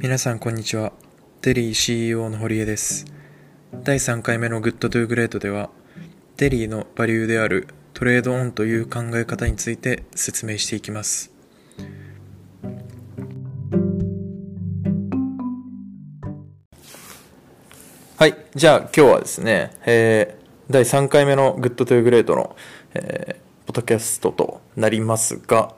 皆さんこんにちは。デリー CEO の堀江です。第3回目の Good to Great では、デリーのバリューであるトレードオンという考え方について説明していきます。はい。じゃあ今日はですね、えー第3回目の Good to Great の、えーポッドキャストとなりますが、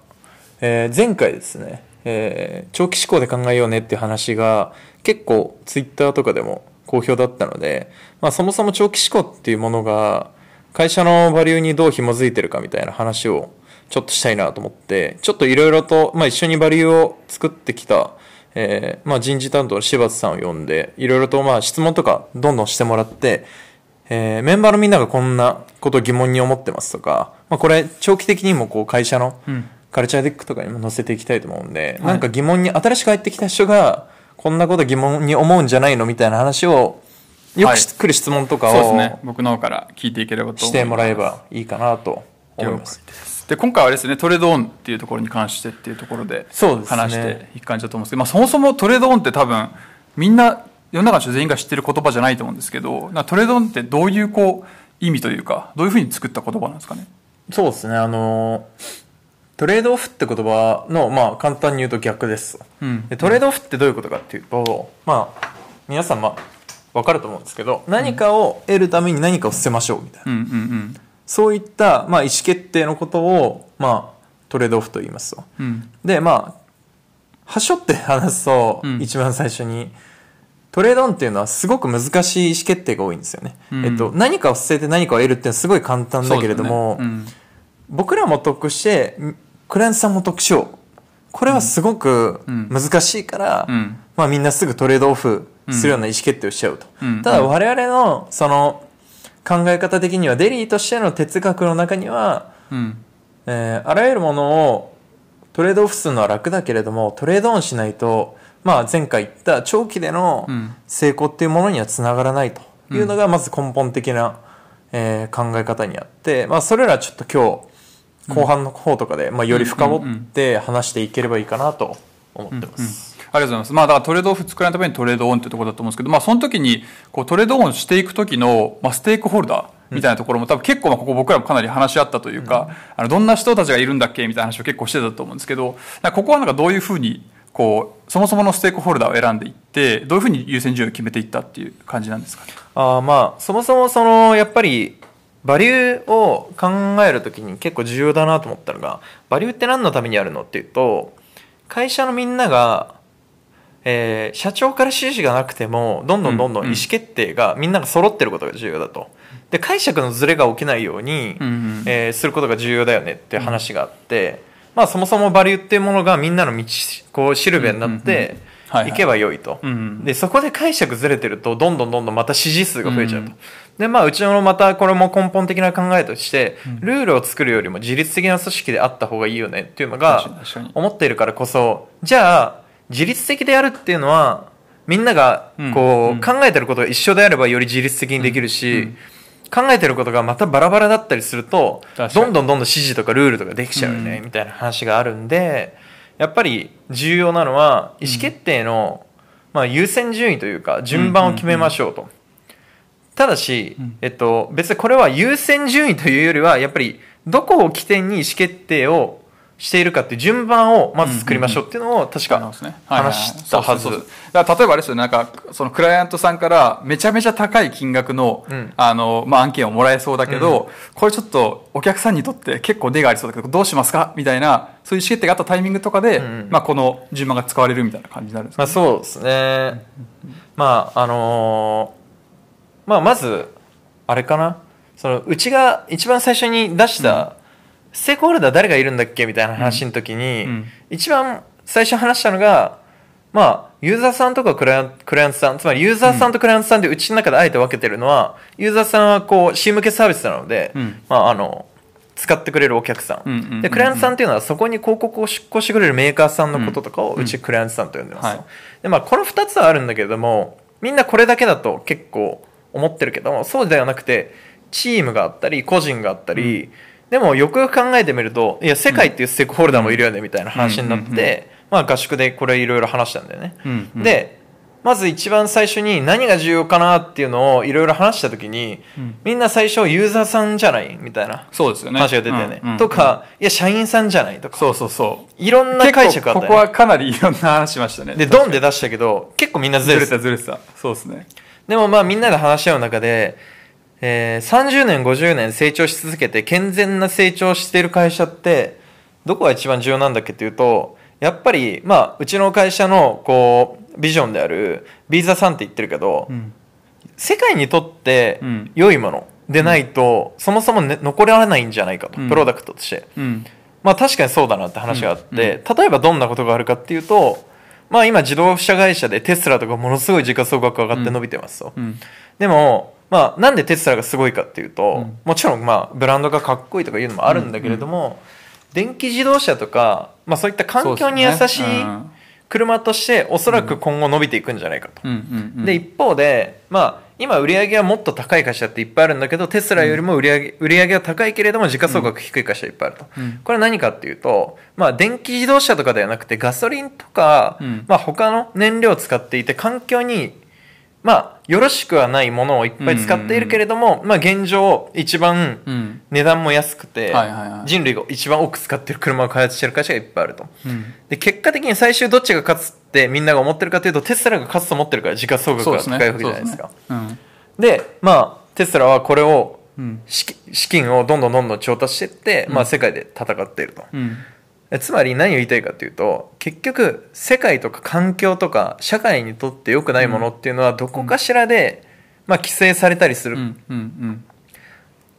えー前回ですね、えー長期思考で考えようねっていう話が結構ツイッターとかでも好評だったので、まあそもそも長期思考っていうものが会社のバリューにどう紐づいてるかみたいな話をちょっとしたいなと思って、ちょっといろいろと、まあ一緒にバリューを作ってきた、えーまあ人事担当の柴田さんを呼んで、いろいろとまあ質問とかどんどんしてもらって、えーメンバーのみんながこんなこと疑問に思ってますとか、まあ、これ長期的にもこう会社のculture deck とかにも載せていきたいと思うんで、なんか疑問に、新しく入ってきた人がこんなこと疑問に思うんじゃないのみたいな話を、よく来る質問とかをそうですね。僕の方から聞いていければと。してもらえばいいかなと思います。で今回はですね、 trade-on っていうところに関してっていうところで話していく感じだと思うんですけど、まあそもそも trade-on って多分、みんな、世の中の人全員が知ってる言葉じゃないと思うんですけど、トレードオンってどういうこう、意味というか、どういうふうに作った言葉なんですかね？そうですね、あのートレードオフって言葉の、まあ、簡単に言うと逆です。うんでトレードオフってどういうことかっていうと、まあ、皆さん、まあ、わかると思うんですけど、何かを得るために何かを捨てましょうみたいな。うんうんうん。そういった、まあ、意思決定のことを、まあ、トレードオフと言いますと。うん。で、まあ、はしょって話すと、うん一番最初に、トレードオンっていうのはすごく難しい意思決定が多いんですよね。うんえっと、何かを捨てて何かを得るっていうのはすごい簡単だけれども、僕らも得して、クライアントさんも得しよう。これはすごくうん難しいから、うんうんまあみんなすぐトレードオフするような意思決定をしちゃうと。うんただ我々のその考え方的にはデリーとしての哲学の中には、うん。えーあらゆるものをトレードオフするのは楽だけれども、トレードオンしないと、まあ前回言った長期でのうん成功っていうものにはつながらないというのがまず根本的な、えー考え方にあって、まあそれらちょっと今日後半の方とかで、まあより深掘って話していければいいかなと思ってます。ありがとうございます。まあ、だからトレードオフ作らないためにトレードオンっていうところだと思うんですけど、まあ、その時に、こう、トレードオンしていく時の、まあ、ステークホルダーみたいなところも、多分結構、まあ、ここ僕らもかなり話し合ったというか、あの、どんな人たちがいるんだっけみたいな話を結構してたと思うんですけど、ここはなんかどういうふうに、こう、そもそものステークホルダーを選んでいって、どういうふうに優先順位を決めていったっていう感じなんですかね？あーまあそもそもそのやっぱりバリューを考えるときに結構重要だなと思ったのがバリューって何のためにあるのっていうと会社のみんなが、えー社長から指示がなくてもどんどんどんどん意思決定がみんなが揃ってることが重要だと。で解釈のズレが起きないように、うんうん。えーすることが重要だよねっていう話があって、まあそもそもバリューっていうものがみんなの道こうしるべになっうんうんてうん。はいはいい。けばよいと、うんうん。でそこで解釈ずれてるとどんどんどんどんまた指示数が増えちゃうと、うんでまあうちのまたこれも根本的な考えとして、ルールを作るよりも自律的な組織であった方がいいよねっていうのが思っているからこそじゃあ自律的でやるっていうのはみんながこう、うん。考えてることが一緒であればより自律的にできるし、うん。考えてることがまたバラバラだったりするとどんどんどんどん指示とかルールとかできちゃうよね、うん。みたいな話があるんでやっぱり重要なのは意思決定の、まあ、優先順位というか順番を決めましょうと。ただし、うん。えっと、別にこれは優先順位というよりはやっぱりどこを起点に意思決定をしているかっていう順番をまず作りましょうっていうのを確か話したはず。例えばあれですよね。なんかそのクライアントさんからめちゃめちゃ高い金額の,、うん。あのまあ、案件をもらえそうだけど、これちょっとお客さんにとって結構根がありそうだけどどうしますか？みたいなそういう意思決定があったタイミングとかで、うんまあ、この順番が使われるみたいな感じになるんですか、まあそうですね。まああのーまあまず、あれかな？その、うちが一番最初に出した、ステークホルダー誰がいるんだっけ？みたいな話の時に、一番最初話したのが、まあ、ユーザーさんとかクライアンクライアントさん、つまりユーザーさんとクライアントさんでうちの中であえて分けてるのは、ユーザーさんはこう、C 向けサービスなので、うん。まああの、使ってくれるお客さん。で、クライアントさんっていうのはそこに広告を出稿してくれるメーカーさんのこととかをうちクライアントさんと呼んでます。で、まあこの二つはあるんだけれども、みんなこれだけだと結構思ってるけども、そうではなくて、チームがあったり、個人があったり、でもよくよく考えてみると、いや、世界っていうステークホルダーもいるよねみたいな話になって、うん。うんうんまあ合宿でこれいろいろ話したんだよね。うんうん。で、まず一番最初に何が重要かなっていうのをいろいろ話した時に、みんな最初ユーザーさんじゃないみたいなそうですよね。話が出たよね。うんうんとか、いや、社員さんじゃないとか、そうそうそう。いろんな解釈あったよね。ここはかなりいろんな話しましたね。で、ドンで出したけど、結構みんなずずれれてた。たずれてた。そうですねでもまあみんなで話し合う中で、えー30年、50年成長し続けて健全な成長している会社って、どこが一番重要なんだっけっていうと、やっぱり、まあ、うちの会社の、こう、ビジョンである、ビーザさんって言ってるけど、うん。世界にとってうん。良いものでないと、そもそも、ね、残らないんじゃないかと、うん。プロダクトとして。うん。まあ確かにそうだなって話があって、例えばどんなことがあるかっていうと、まあ今自動車会社でテスラとかものすごい時価総額上がって伸びてますと。うん。でも、まあなんでテスラがすごいかっていうと、うん。もちろんまあブランドがかっこいいとかいうのもあるんだけれども、電気自動車とか、まあそういった環境に優しい車としておそらく今後伸びていくんじゃないかと。うん。うん。うん。で、一方で、まあ、今売り上げはもっと高い会社っていっぱいあるんだけど、テスラよりも売り上げ、売り上げは高いけれども、時価総額低い会社いっぱいあると。うん。これは何かっていうと、まあ、電気自動車とかではなくて、ガソリンとか、うん。まあ、他の燃料を使っていて、環境に、まあ、よろしくはないものをいっぱい使っているけれども、まあ、現状、一番うん。値段も安くて、人類が一番多く使っている車を開発している会社がいっぱいあると。うん。で、結果的に最終どっちが勝つってみんなが思ってるかというと、テスラが勝つと思ってるから時価総額が高いわけじゃないですか。ですね。で、まあ、テスラはこれを、うん。資金をどんどんどんどん調達していって、うん。まあ世界で戦っていると。つまり何を言いたいかというと、結局、世界とか環境とか社会にとって良くないものっていうのはどこかしらで、まあ規制されたりする。うん。うん。うん。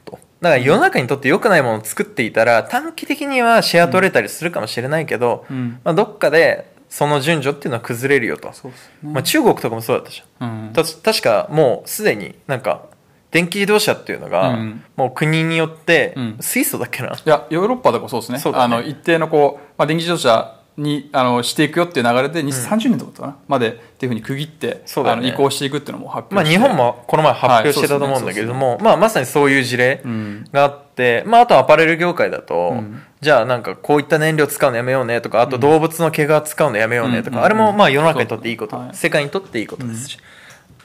と。だから世の中にとって良くないものを作っていたら、短期的にはシェア取れたりするかもしれないけど、うん。まあどっかでその順序っていうのは崩れるよと。ね。まあ中国とかもそうだったじゃん。うん。た確かもうすでになんか電気自動車っていうのが、うん。もう国によって、うん。水素だっけな。いやヨーロッパとかそうですね。ね。あの一定のこう、まあ、電気自動車にあのしていくよっていう流れで2030年とかかな、までっていうふうに区切って、そうだよね。あの移行していくっていうのも発まあ表して、日本もこの前発表してたと思うんだけれども、まあまさにそういう事例うんがあって、まああとアパレル業界だと、うん。じゃあなんかこういった燃料使うのやめようねとか、あと動物の毛が使うのやめようねとか、うん。あれもまあ世の中にとっていいこと、はい。世界にとっていいことですし、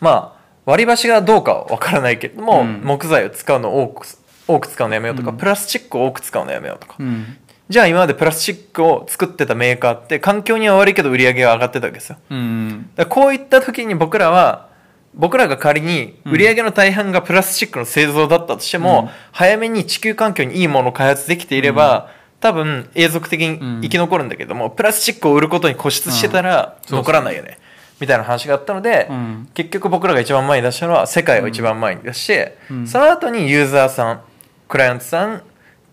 まあ割り箸がどうかはわからないけれども、うん。木材を使うのを多く、多く使うのやめようとか、うん。プラスチックを多く使うのやめようとか、うんじゃあ今までプラスチックを作ってたメーカーって環境には悪いけど売り上げが上がってたわけですよ。うんだこういった時に僕らは、僕らが仮に売り上げの大半がプラスチックの製造だったとしても、うん。早めに地球環境にいいものを開発できていれば、多分永続的に生き残るんだけども、プラスチックを売ることに固執してたらうん。残らないよね。みたいな話があったので、うん。結局僕らが一番前に出したのは世界を一番前に出して、うん。その後にユーザーさん、クライアントさん、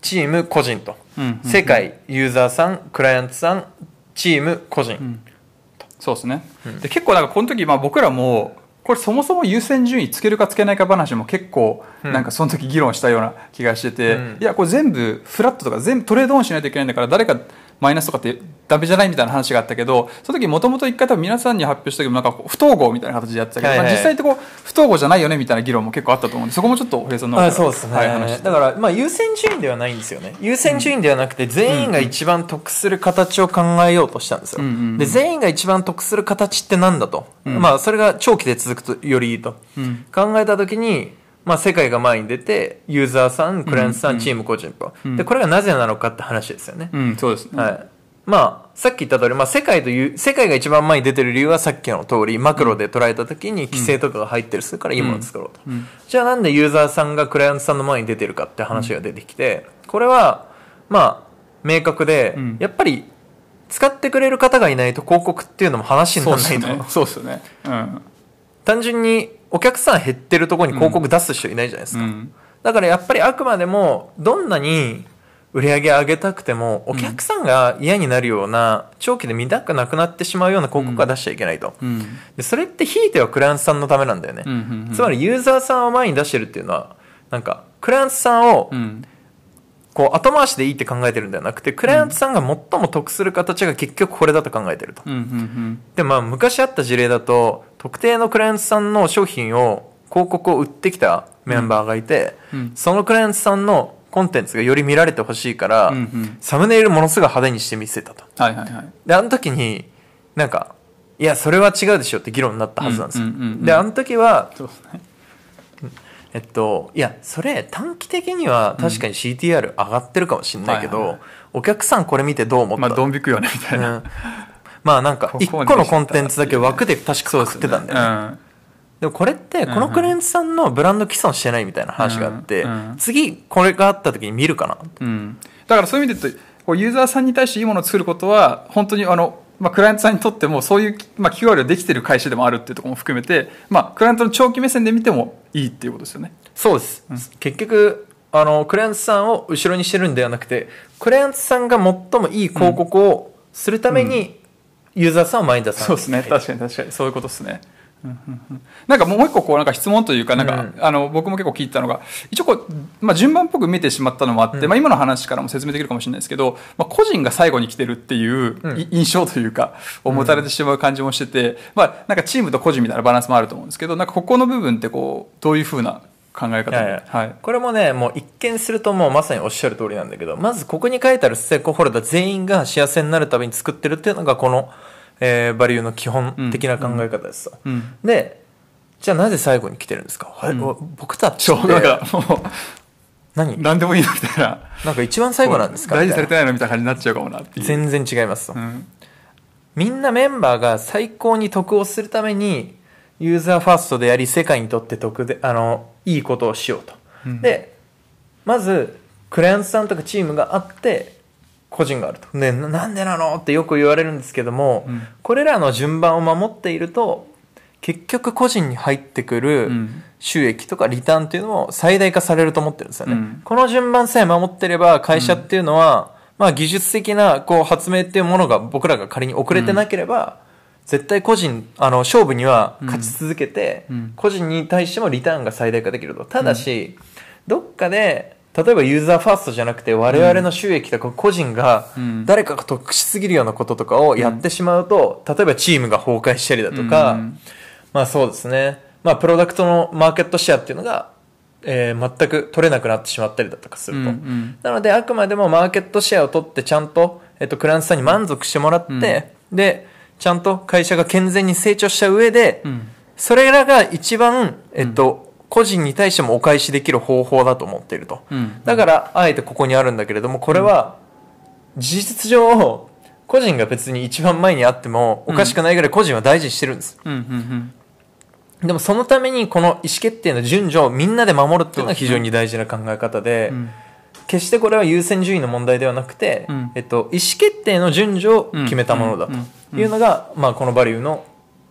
チーム、個人と。うん世界、ユーザーさん、クライアントさん、チーム、個人。ん。そうですね、で結構なんかこの時、まあ、僕らもこれそもそも優先順位つけるかつけないか話も結構うん。なんかその時議論したような気がしてて、うん。いやこれ全部フラットとか全部トレードオンしないといけないんだから誰かマイナスとかってダメじゃないみたいな話があったけどその時もともと一回多分皆さんに発表した時もなんか不統合みたいな形でやってたけど、はいはい。まあ、実際ってこう不統合じゃないよねみたいな議論も結構あったと思うんでそこもちょっと堀江さんのそうですね、はい、だから、まあ、優先順位ではないんですよね。優先順位ではなくて全員が一番得する形を考えようとしたんですよ、うんうんうん。で全員が一番得する形ってなんだと、うん。まあそれが長期で続くとよりいいと、うん。考えた時にまあ、世界が前に出てユーザーさんクライアントさん、うん。うんチーム個人と、うん。でこれがなぜなのかって話ですよね、うんそうですね、はい。まあ、さっき言った通り、まあ、世界という、世界が一番前に出てる理由はさっきの通り、マクロで捉えた時に規制とかが入ってるするからいいものを作ろ。うと。うん。じゃあなんでユーザーさんがクライアントさんの前に出てるかって話が出てきて、これは、まあ、明確で、うん。やっぱり、使ってくれる方がいないと広告っていうのも話にならないと。ですね。そうですよね。うん。単純にお客さん減ってるところに広告出す人いないじゃないですか。うんだからやっぱりあくまでも、どんなに売り上げ上げたくても、お客さんが嫌になるような、長期で見たくなくなってしまうような広告は出しちゃいけないと。うんでそれってひいてはクライアントさんのためなんだよね。うんうんうんつまりユーザーさんを前に出してるっていうのは、なんか、クライアントさんをう、んこう、後回しでいいって考えてるんではなくて、クライアントさんが最も得する形が結局これだと考えてると。で、まあ、昔あった事例だと、特定のクライアントさんの商品を、広告を売ってきたメンバーがいて、うんそのクライアントさんのコンテンツがより見られてほしいから、うんうんサムネイルものすごい派手にして見せたと。はいはいはい。で、あの時に、なんか、いや、それは違うでしょって議論になったはずなんですよ。で、あの時は、そうですね。えっと、いや、それ短期的には確かに CTR 上がってるかもしれないけど、はいはいお客さんこれ見てどう思った、まあ、ドン引くよね、みたいな。うんまあなんかここ一個のコンテンツだけ枠で確かそう食ってたんだよね。うん。でもこれってこのクライアントさんのブランド既存してないみたいな話があって、うんうん次これがあった時に見るかな。うん、だからそういう意味で言うとこうユーザーさんに対していいものを作ることは本当にあの、まあ、クライアントさんにとってもそういう、まあ、QR ができてる会社でもあるっていうところも含めて、まあ、クライアントの長期目線で見てもいいっていうことですよね。そうです。結局、あの、クライアントさんを後ろにしてるんではなくて、クライアントさんが最もいい広告をするために、ユーザーさんを前に出さないそうですね確かに確かにそういうことですね。うんうんうん。なんかもう一個こうなんか質問というかなんか、うん。あの僕も結構聞いたのが一応こう、まあ、順番っぽく見てしまったのもあって、まあ、今の話からも説明できるかもしれないですけど、まあ、個人が最後に来てるっていう印象というかを持たれてしまう感じもしてて、まあ、なんかチームと個人みたいなバランスもあると思うんですけどなんかここの部分ってこうどういうふうな考え方いはいはい。これもね、もう一見するともうまさにおっしゃる通りなんだけど、まずここに書いてあるステークホルダー全員が幸せになるために作ってるっていうのがこの、えーバリューの基本的な考え方ですと。うん、で、じゃあなぜ最後に来てるんですか、はいうん。僕たちっなんかもう何？何でもいいのみたいな。なんか一番最後なんですか？大事されてないのみたいな感じになっちゃうかもなっていう。な全然違いますと。うん。みんなメンバーが最高に得をするために、ユーザーファーストであり、世界にとって得で、あの、いいことをしようと。うん。で、まず、クライアントさんとかチームがあって、個人があると。で、ななんでなのってよく言われるんですけども、うん。これらの順番を守っていると、結局個人に入ってくるうん。収益とかリターンっていうのも最大化されると思ってるんですよね。うん。この順番さえ守ってれば会社っていうのは、まあ技術的なこう発明っていうものが僕らが仮に遅れてなければ、絶対個人、あの、勝負には勝ち続けて、うん。個人に対してもリターンが最大化できると。ただし、どっかで、例えばユーザーファーストじゃなくて我々の収益とか個人がうん。誰かが得しすぎるようなこととかをやってしまうと、例えばチームが崩壊したりだとか、うん。まあそうですね。まあプロダクトのマーケットシェアっていうのが、えー全く取れなくなってしまったりだとかすると。なのであくまでもマーケットシェアを取ってちゃんと、えっと、クライアントさんに満足してもらって、で、ちゃんと会社が健全に成長した上で、うん。それらが一番、えっと、個人に対してもお返しできる方法だと思っていると。うん。だから、あえてここにあるんだけれども、これは、事実上、個人が別に一番前にあってもおかしくないぐらい個人は大事にしてるんです。うんうんでもそのためにこの意思決定の順序をみんなで守るっていうのは非常に大事な考え方で、うん。決してこれは優先順位の問題ではなくて、うん。えっと、意思決定の順序を決めたものだというのが、まあ、このバリューの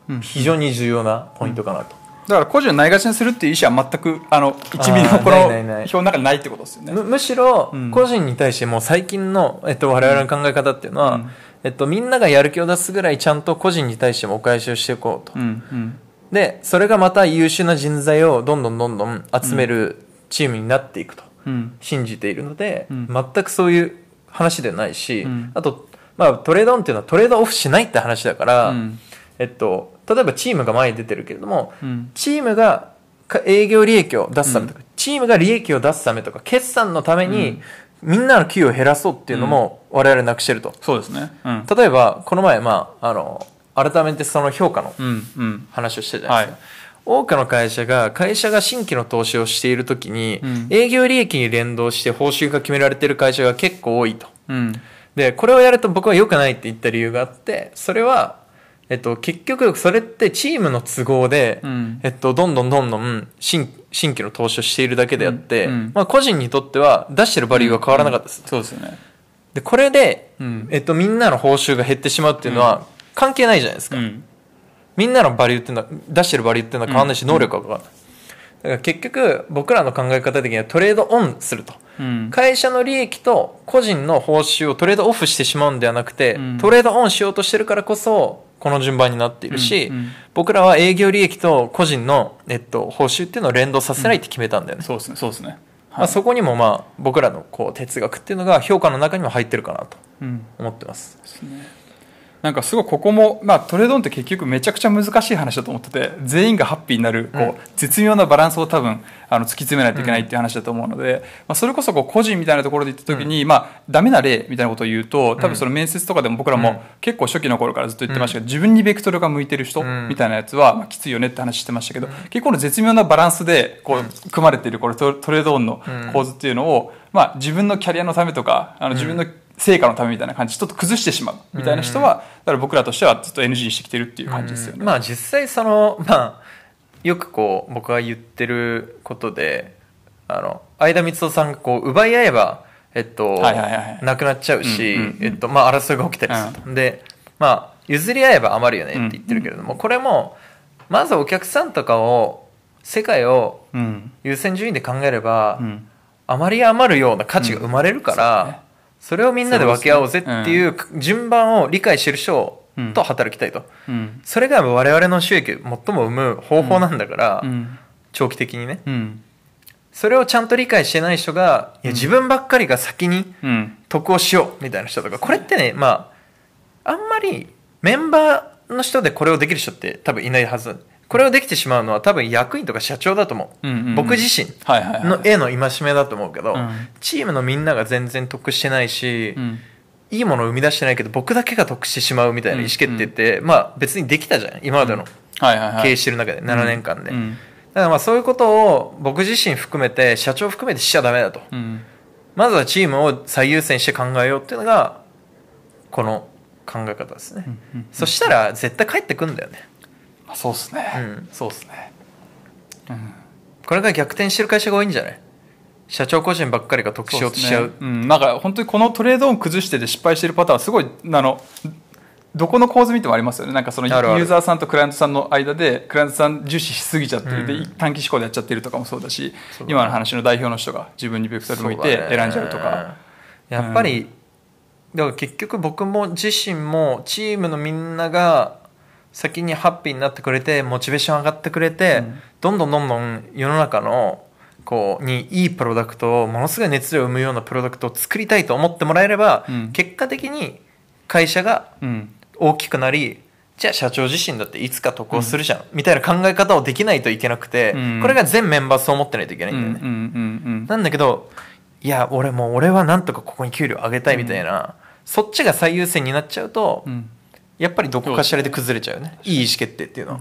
うん。非常に重要なポイントかなと。だから個人をないがしにするっていう意思は全くあの1ミリもこの表の中にないってことですよね。むむしろうん。個人に対しても最近の、えっと、我々の考え方っていうのは、うん。えっと、みんながやる気を出すぐらいちゃんと個人に対してもお返しをしていこうと。うんうん。で、それがまた優秀な人材をどんどんどんどん集めるチームになっていくとうん。信じているので、うん。全くそういう話ではないし、うん。あと、まあ、トレードオンっていうのはトレードオフしないって話だから、うんえっと、例えばチームが前に出てるけれども、うん。チームがか営業利益を出すためとか、チームが利益を出すためとか、決算のために、みんなの給与を減らそうっていうのも我々なくしてると。そうですね。うん。例えば、この前、まあ、あの、改めてその評価のうんうん。話をしたじゃないですか。多くの会社が、会社が新規の投資をしているときに、うん。営業利益に連動して報酬が決められている会社が結構多いと。うん。で、これをやると僕は良くないって言った理由があって、それは、えっと、結局、それってチームの都合で、うん。えっと、どんどんどんどん新新規の投資をしているだけであって、うん。うん。まあ、個人にとっては出してるバリューが変わらなかったです。そうですよね。で、これで、うん。えっと、みんなの報酬が減ってしまうっていうのは関係ないじゃないですか。うん。みんなのバリューっていうのは、出してるバリューっていうのは変わんないし、能力が変わらない。だから結局、僕らの考え方的にはトレードオンすると。うん会社の利益と個人の報酬をトレードオフしてしまうんではなくて、うんトレードオンしようとしてるからこそ、この順番になっているし、うんうん僕らは営業利益と個人の、えっと、報酬っていうのを連動させないって決めたんだよね。そうですね。そうですね。まあ、そこにもまあ、僕らのこう哲学っていうのが評価の中にも入ってるかなとうん思ってます。なんかすごいここも、まあ、トレードオンって結局めちゃくちゃ難しい話だと思ってて全員がハッピーになるこう、うん。絶妙なバランスを多分あの突き詰めないといけないっていう話だと思うので、まあ、それこそこう個人みたいなところで言った時に、まあ、ダメな例みたいなことを言うと多分その面接とかでも僕らうん。も結構初期の頃からずっと言ってましたけど、自分にベクトルが向いてる人うん。みたいなやつは、まあ、きついよねって話してましたけど、結構の絶妙なバランスでこう組まれているこれトトレードオンの構図っていうのを、まあ、自分のキャリアのためとかあの自分の成果のためみたいな感じでちょっと崩してしまう。みたいな人は、だから僕らとしてはずっと NG にしてきてるっていう感じですよね。まあ実際その まあよくこう僕が言ってることであの相田光夫さんがこう奪い合えばえっと、なくなっちゃうし、うんうんうん。えっとまあ争いが起きたりすると、でまあ譲り合えば余るよねって言ってるけれども、これもまずお客さんとかを世界をうん。優先順位で考えれば、うん。余り余るような価値が生まれるから、うんそれをみんなで分け合おうぜっていう順番を理解してる人と働きたいと。うん。それが我々の収益を最も生む方法なんだから、うん。長期的にね。うん。それをちゃんと理解してない人が、いや自分ばっかりが先にうん。得をしようみたいな人とか、これってね、まあ、あんまりメンバーの人でこれをできる人って多分いないはず。これをできてしまうのは多分役員とか社長だと思う。うんうんうん。僕自身の絵の戒めだと思うけど、うん。チームのみんなが全然得してないし、うん。いいものを生み出してないけど僕だけが得してしまうみたいな意思決定って、まあ別にできたじゃん今までの経営してる中で7年間で、うん。だからまあそういうことを僕自身含めて社長含めてしちゃダメだと。うん。まずはチームを最優先して考えようっていうのがこの考え方ですね、うんそしたら絶対帰ってくんだよね。あそうっすね、うん。そうっすね。これが逆転してる会社が多いんじゃない？社長個人ばっかりが得しようとしちゃう。ね。ん、なんか本当にこのトレードオン崩してで失敗してるパターンはすごいあのどこの構図見てもありますよね。なんかそのユーザーさんとクライアントさんの間でクライアントさん重視しすぎちゃってる、うん。で短期思考でやっちゃってるとかもそうだし今の話の代表の人が自分にベクトル向いて選んじゃうとか。やっぱり、だから結局僕も自身もチームのみんなが先にハッピーになってくれてモチベーション上がってくれて、うん。どんどんどんどん世の中のこうにいいプロダクトをものすごい熱量を生むようなプロダクトを作りたいと思ってもらえれば、うん。結果的に会社がうん。大きくなりじゃあ社長自身だっていつか得をするじゃん、みたいな考え方をできないといけなくて、うん。これが全メンバーそう思ってないといけないんだよね、うんうんうんなんだけどいや俺もう俺はなんとかここに給料上げたいみたいな、そっちが最優先になっちゃうと、うんやっぱりどこかしらで崩れちゃうね。いい意思決定っていうのは、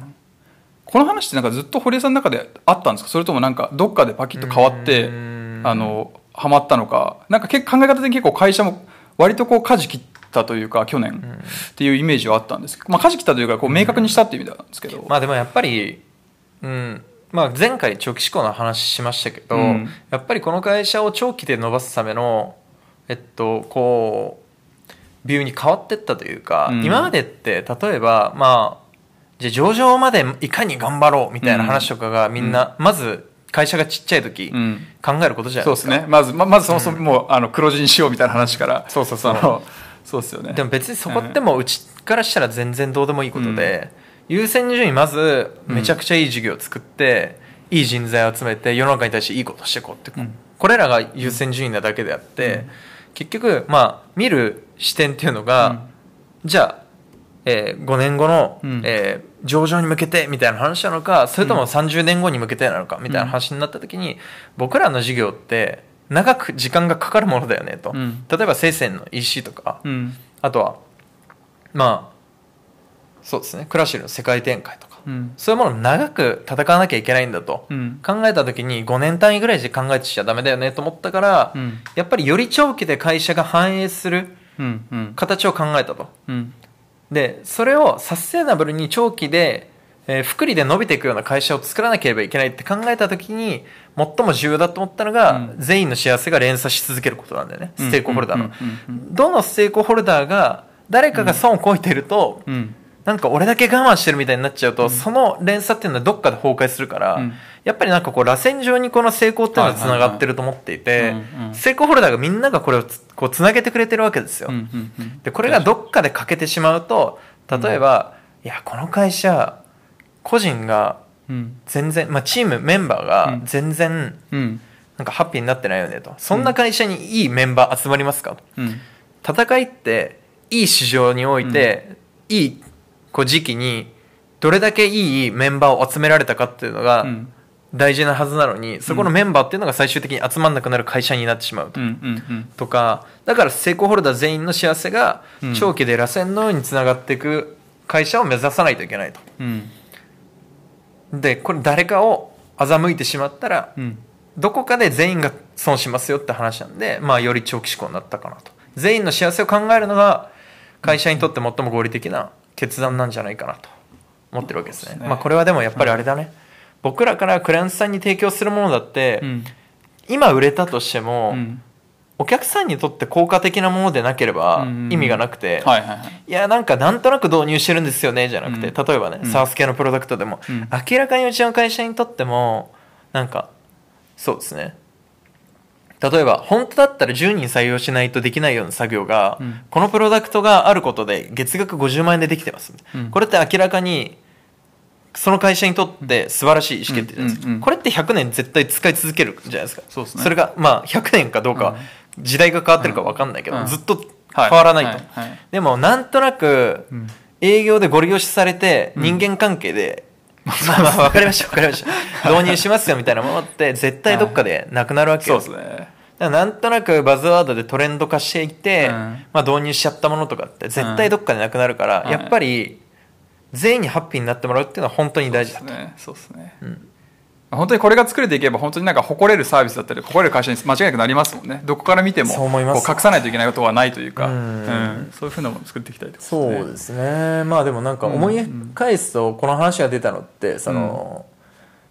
この話ってなんかずっと堀江さんの中であったんですか？それともなんかどっかでパキッと変わってうん。あのハマったのか。なんか結構考え方的に結構会社も割とこう舵切ったというか去年。っていうイメージはあったんですけど、まあ、舵切ったというかこう明確にしたっていう意味なんですけど、まあでもやっぱりうん。まあ、前回長期志向の話しましたけど、うん。やっぱりこの会社を長期で伸ばすためのえっとこうビューに変わってったというか、うん。今までって例えばまあじゃあ上場までいかに頑張ろうみたいな話とかがみんな、まず会社がちっちゃい時、うん。考えることじゃないですか。そうですね。まずままずそもそももう、あの黒字にしようみたいな話からそうそうそう。の そうですよね。でも別にそこってもううちからしたら全然どうでもいいことで、優先順位まずめちゃくちゃいい事業を作って、いい人材を集めて世の中に対していいことしていこうって、う。ん。これらが優先順位なだけであって、結局まあ見る視点っていうのが、じゃあ、え5年後の、うん。えー上場に向けてみたいな話なのかそれとも30年後に向けてなのかみたいな話になった時に、僕らの事業って長く時間がかかるものだよねと、うん。例えば生鮮の EC とか、うん。あとはまあそうですねクラシルの世界展開とか。うん。そういうものを長く戦わなきゃいけないんだと。うん。考えた時に5年単位ぐらいで考えてちゃダメだよねと思ったから、うん。やっぱりより長期で会社が反映する形を考えたと。うん。でそれをサステナブルに長期で、えー福利で伸びていくような会社を作らなければいけないって考えた時に最も重要だと思ったのが、うん。全員の幸せが連鎖し続けることなんだよね、ステークホルダーの、どのステークホルダーが誰かが損をこいてると、うんうんなんか俺だけ我慢してるみたいになっちゃうと、その連鎖っていうのはどっかで崩壊するから、うん。やっぱりなんかこう螺旋状にこの成功っていうのは繋がってると思っていて成功ホルダーがみんながこれをつこう繋げてくれてるわけですよ。うんうんうん。で、これがどっかで欠けてしまうと、例えば、いや、この会社、個人がうん。全然、まあチームメンバーがうん。全然、うん。なんかハッピーになってないよねと。そんな会社にいいメンバー集まりますかと。うん。戦いっていい市場において、いいこう時期にどれだけいいメンバーを集められたかっていうのがうん。大事なはずなのに、そこのメンバーっていうのが最終的に集まんなくなる会社になってしまうとうんうんとかだから成功ホルダー全員の幸せがうん。長期で螺旋のようにつながっていく会社を目指さないといけないと。うん。でこれ誰かを欺いてしまったらうん。どこかで全員が損しますよって話なんで、まあ、より長期志向になったかなと。全員の幸せを考えるのが会社にとって最も合理的な決断なんじゃないかなと思ってるわけですね。すね。まあ、これはでもやっぱりあれだね、僕らからクライアントさんに提供するものだって、うん。今売れたとしても、うん。お客さんにとって効果的なものでなければうん意味がなくて、はいはいはい。いやなんかなんとなく導入してるんですよねじゃなくて、うん。例えばね、うん。サース系のプロダクトでも、うん。明らかにうちの会社にとってもなんかそうですね例えば本当だったら10人採用しないとできないような作業が、うん。このプロダクトがあることで月額50万円でできてます、うん。これって明らかにその会社にとって素晴らしい意思決定じゃないですか、これって100年絶対使い続けるじゃないですか。そね。れがまあ100年かどうかは時代が変わってるか分かんないけど、うん。ずっと変わらないと、はい。はい。はいでもなんとなくうん。営業でご利用しされて人間関係で、まあまあ分かりました分かりました。導入しますよみたいなものって絶対どっかでなくなるわけそうよ、ですね。なんとなくバズワードでトレンド化していって、うん。まあ、導入しちゃったものとかって絶対どっかでなくなるから、うん。やっぱり全員にハッピーになってもらうっていうのは本当に大事だそうですね。そうですね。ん本当にこれが作れていけば本当になんか誇れるサービスだったり誇れる会社に間違いなくなりますもんね。どこから見ても隠さないといけないことはないというか。うん。うん。そういうふうなものを作っていきたいとそうですね。まあでもなんか思い返すとこの話が出たのってその、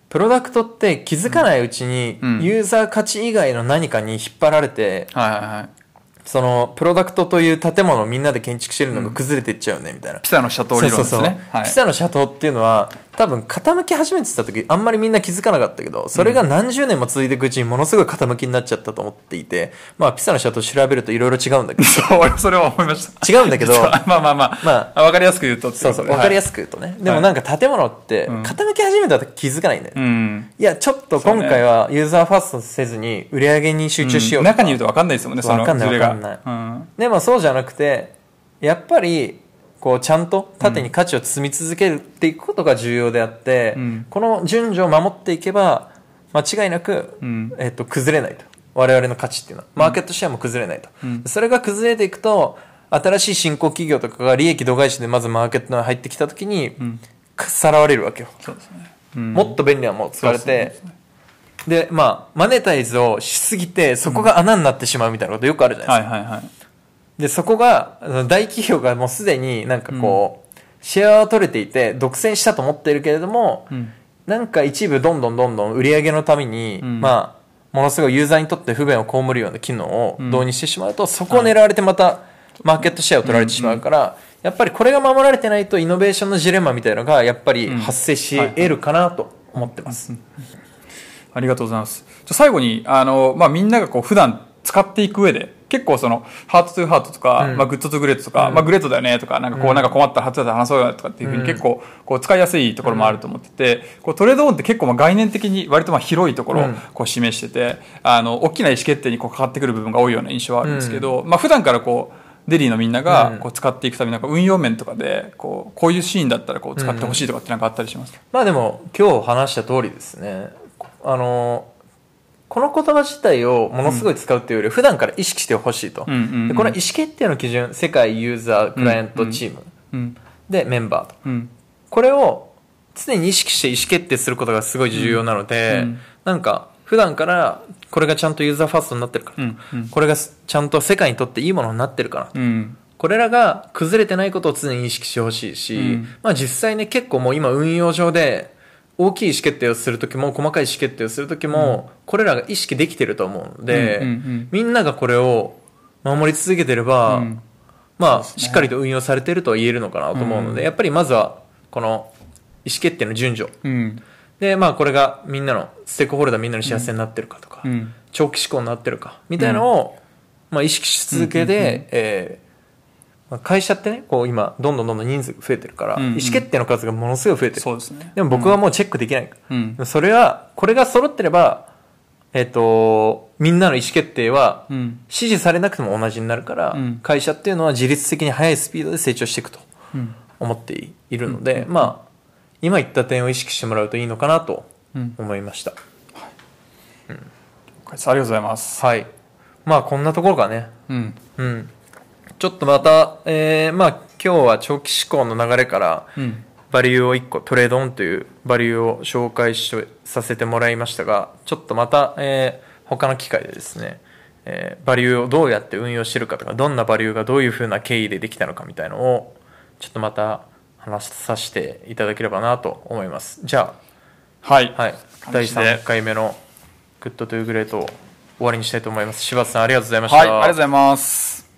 プロダクトって気づかないうちにうん。ユーザー価値以外の何かに引っ張られて、はいはいはい。そのプロダクトという建物をみんなで建築してるのが崩れていっちゃうねみたいな、ピサのシャトー理論ですそうそうねピサのシャトーっていうのは多分傾き始めてた時あんまりみんな気づかなかったけどそれが何十年も続いていくうちにものすごい傾きになっちゃったと思っていてまあピサのシャトー調べるといろいろ違うんだけど。そう俺それは思いました。違うんだけど まあまあまあ、まあ、分かりやすく言うとそうそう分かりやすすく言うとね、でもなんか建物ってうん。傾き始めたら気づかないんだよ、うん。いやちょっと今回はユーザーファーストせずに売り上げに集中しようとか。中にいると分かんないですもんねその分かんない分かんない。うん。でもそうじゃなくてやっぱりこうちゃんと縦に価値を積み続けていくことが重要であって、うん。この順序を守っていけば間違いなく、うん。えっと崩れないと。我々の価値っていうのは。マーケットシェアも崩れないと、うん。それが崩れていくと新しい新興企業とかが利益度外視でまずマーケットに入ってきた時に、ん。さらわれるわけよ、そうですね、うん。もっと便利なものを使われて、でまあマネタイズをしすぎてそこが穴になってしまうみたいなことよくあるじゃないですか、はいはいはいでそこが大企業がもうすでになんかこう、シェアは取れていて独占したと思っているけれども、うん。なんか一部どんどんどんどん売り上げのために、うん。まあものすごいユーザーにとって不便を被るような機能をうん。導入してしまうと、そこを狙われてまたマーケットシェアを取られてしまうから、やっぱりこれが守られてないとイノベーションのジレンマみたいなのがやっぱり発生し得るかなと思ってます。ありがとうございます。じゃあ最後に、あの、まあ、みんながこう、普段使っていく上で、結構その、ハートトゥーハートとか、うん。まあ、 good to great とか、うん。まあ、 great だよねとか、なんかこう、うん。なんか困ったら初で話そうよとかっていうふうにうん。結構、こう、使いやすいところもあると思ってて、こう、 trade-on って結構まあ概念的に割とまあ広いところをうん。こう示してて、あの、大きな意思決定にこう、かかってくる部分が多いような印象はあるんですけど、まあ、普段からこう、デリーのみんなうん。がこう使っていくためになんか運用面とかでこうこういうシーンだったらこう使ってほしいとかってなんかあったりしますか、まあでも今日話した通りですね。あのこの言葉自体をものすごい使うっていうより普段から意識してほしいと、うんうんうん。でこの意思決定の基準世界ユーザークライアントチーム。うん。でメンバーと。うん。これを常に意識して意思決定することがすごい重要なので、うん。うんなんか普段からこれがちゃんとユーザーファーストになってるかな、うん。うんこれがちゃんと世界にとっていいものになってるかなうん。これらが崩れてないことを常に意識してほしいし、うん。まあ実際ね結構もう今運用上で大きい意思決定をするときも細かい意思決定をするときも、これらが意識できてると思うので、うんうんうん。みんながこれを守り続けてれば、うん。まあ、ね。しっかりと運用されてるとは言えるのかなと思うので、うん。やっぱりまずはこの意思決定の順序。うん。でまあこれがみんなのステークホルダーみんなの幸せになってるかとか、うん。長期志向になってるかみたいなのを、まあ、意識し続けで、えーまあ会社ってねこう今どんどんどんどん人数が増えてるから、うんうん。意思決定の数がものすごい増えてる。そうですね。でも僕はもうチェックできない、うん。それはこれが揃ってればえっ、とみんなの意思決定はうん。指示されなくても同じになるから、うん。会社っていうのは自律的に速いスピードで成長していくとうん。思っているので、まあ今言った点を意識してもらうといいのかなと思いました、ありがとうございます。はい。まあこんなところかね。うん。うんちょっとまた、えーまあ今日は長期志向の流れから、うん。バリューを1個トレードオンというバリューを紹介しさせてもらいましたがちょっとまた、えー他の機会でですね、えーバリューをどうやって運用してるかとかどんなバリューがどういうふうな経緯でできたのかみたいのをちょっとまた話させていただければなと思いますじゃはい。あ、はい、第感じで3回目の good to great を終わりにしたいと思います柴田さんありがとうございました、はい。ありがとうございます。